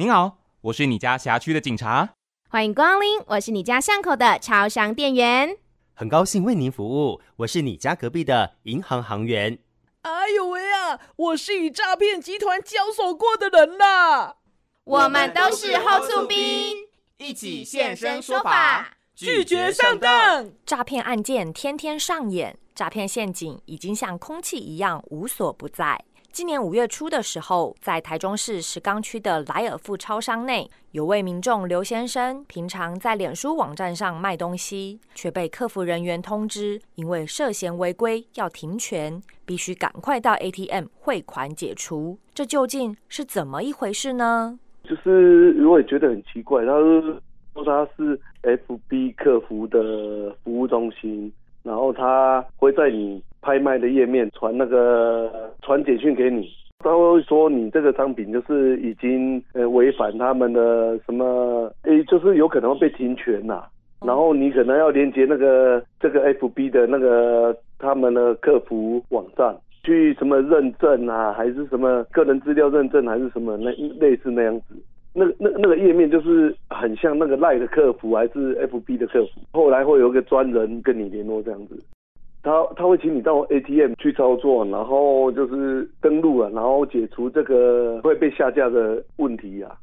您好，我是你家辖区的警察。欢迎光临，我是你家巷口的超商店员。很高兴为您服务，我是你家隔壁的银行行员。哎呦喂啊，我是与诈骗集团交手过的人啦。我们都是后促兵，一起现身说法，拒绝上当。诈骗案件天天上演，诈骗陷阱已经像空气一样无所不在。今年五月初的时候，在台中市石冈区的莱尔富超商内，有位民众刘先生，平常在脸书网站上卖东西，却被客服人员通知，因为涉嫌违规要停权，必须赶快到 ATM 汇款解除。这究竟是怎么一回事呢？就是如果你觉得很奇怪，他说他是 FB 客服的服务中心，然后他会在你。拍卖的页面传那个传简讯给你，他会说你这个商品就是已经呃违反他们的什么，诶，就是有可能会被停权呐、然后你可能要连接那个这个 FB 的那个他们的客服网站去什么认证啊，还是什么个人资料认证，还是什么那类似那样子。那那那个页面就是很像那个赖的客服还是 FB 的客服，后来会有一个专人跟你联络这样子。他他会请你到 ATM 去操作，然后就是登录啊，然后解除这个会被下架的问题啊。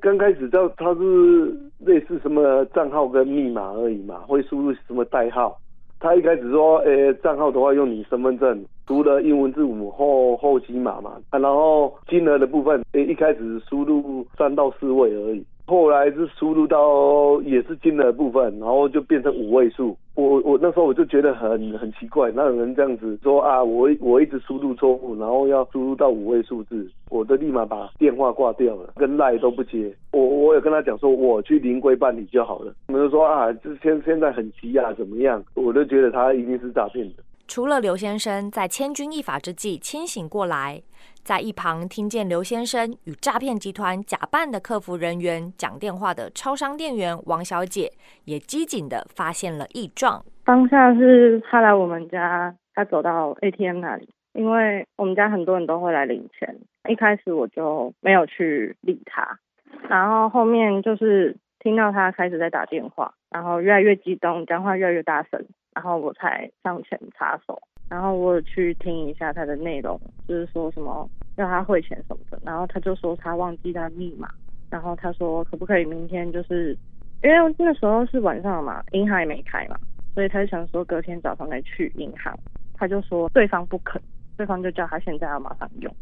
刚开始叫他是类似什么账号跟密码而已嘛，会输入什么代号。他一开始说，诶，账号的话用你身份证，除了英文字母后后期码嘛，然后金额的部分，诶，一开始输入三到四位而已。后来是输入到也是金额的部分，然后就变成五位数。我我那时候我就觉得很很奇怪，那有人这样子说啊？我我一直输入错误，然后要输入到五位数字，我就立马把电话挂掉了，跟赖都不接。我我有跟他讲说，我去临柜办理就好了。他们就说啊，这现现在很急啊，怎么样？我就觉得他一定是诈骗的。除了刘先生在千钧一发之际清醒过来，在一旁听见刘先生与诈骗集团假扮的客服人员讲电话的超商店员王小姐，也机警的发现了异状。当下是他来我们家，他走到 ATM 那里，因为我们家很多人都会来领钱。一开始我就没有去理他，然后后面就是听到他开始在打电话，然后越来越激动，讲话越来越大声。然后我才上前插手，然后我去听一下他的内容，就是说什么要他汇钱什么的，然后他就说他忘记他密码，然后他说可不可以明天就是，因为那时候是晚上嘛，银行也没开嘛，所以他就想说隔天早上再去银行，他就说对方不肯，对方就叫他现在要马上用。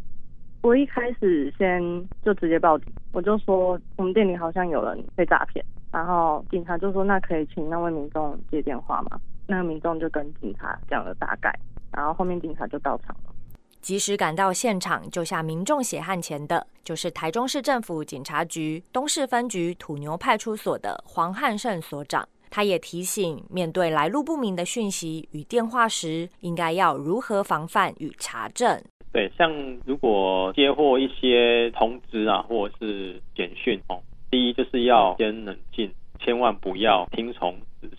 我一开始先就直接报警，我就说我们店里好像有人被诈骗，然后警察就说那可以请那位民众接电话吗？那个民众就跟警察讲了大概，然后后面警察就到场了。及时赶到现场救下民众血汗钱的，就是台中市政府警察局东市分局土牛派出所的黄汉胜所长。他也提醒，面对来路不明的讯息与电话时，应该要如何防范与查证。对，像如果接获一些通知啊，或者是简讯哦，第一就是要先冷静，千万不要听从。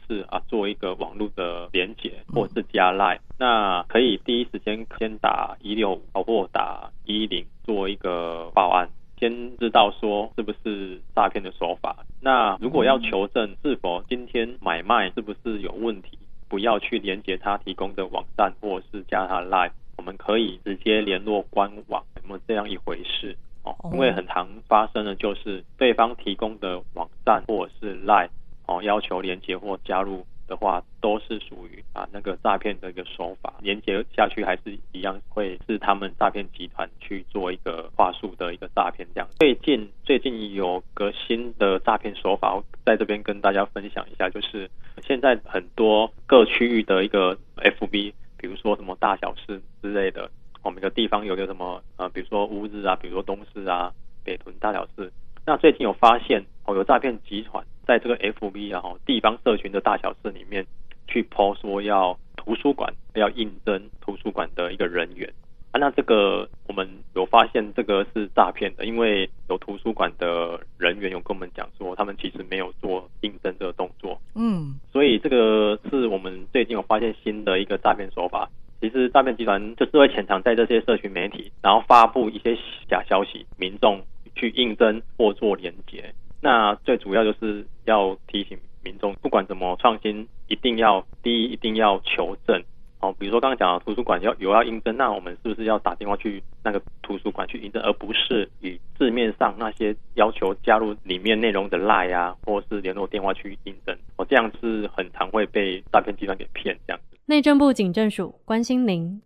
只是啊，做一个网络的连接，或者是加赖，那可以第一时间先打一六五，或打一一零做一个报案，先知道说是不是诈骗的手法。那如果要求证是否今天买卖是不是有问题，不要去连接他提供的网站，或是加他赖，我们可以直接联络官网，有没有这样一回事哦？因为很常发生的就是对方提供的网站或者是赖。哦，要求连接或加入的话，都是属于啊那个诈骗的一个手法，连接下去还是一样会是他们诈骗集团去做一个话术的一个诈骗这样。最近最近有个新的诈骗手法，在这边跟大家分享一下，就是现在很多各区域的一个 FB，比如说什么大小事之类的，我们的地方有个什么呃，比如说乌日啊，比如说东势啊，北屯大小事。那最近有发现哦，有诈骗集团在这个 FB 然后地方社群的大小事里面去 po 说要图书馆要应征图书馆的一个人员啊，那这个我们有发现这个是诈骗的，因为有图书馆的人员有跟我们讲说，他们其实没有做应征这个动作，嗯，所以这个是我们最近有发现新的一个诈骗手法。其实诈骗集团就是会潜藏在这些社群媒体，然后发布一些假消息，民众。去应征或做连结。那最主要就是要提醒民众，不管怎么创新，一定要第一一定要求证。哦，比如说刚刚讲的图书馆要有要应征，那我们是不是要打电话去那个图书馆去应征，而不是以字面上那些要求加入里面内容的 LINE 啊，或是联络电话去应征？哦，这样是很常会被诈骗集团给骗这样子。内政部警政署关心您。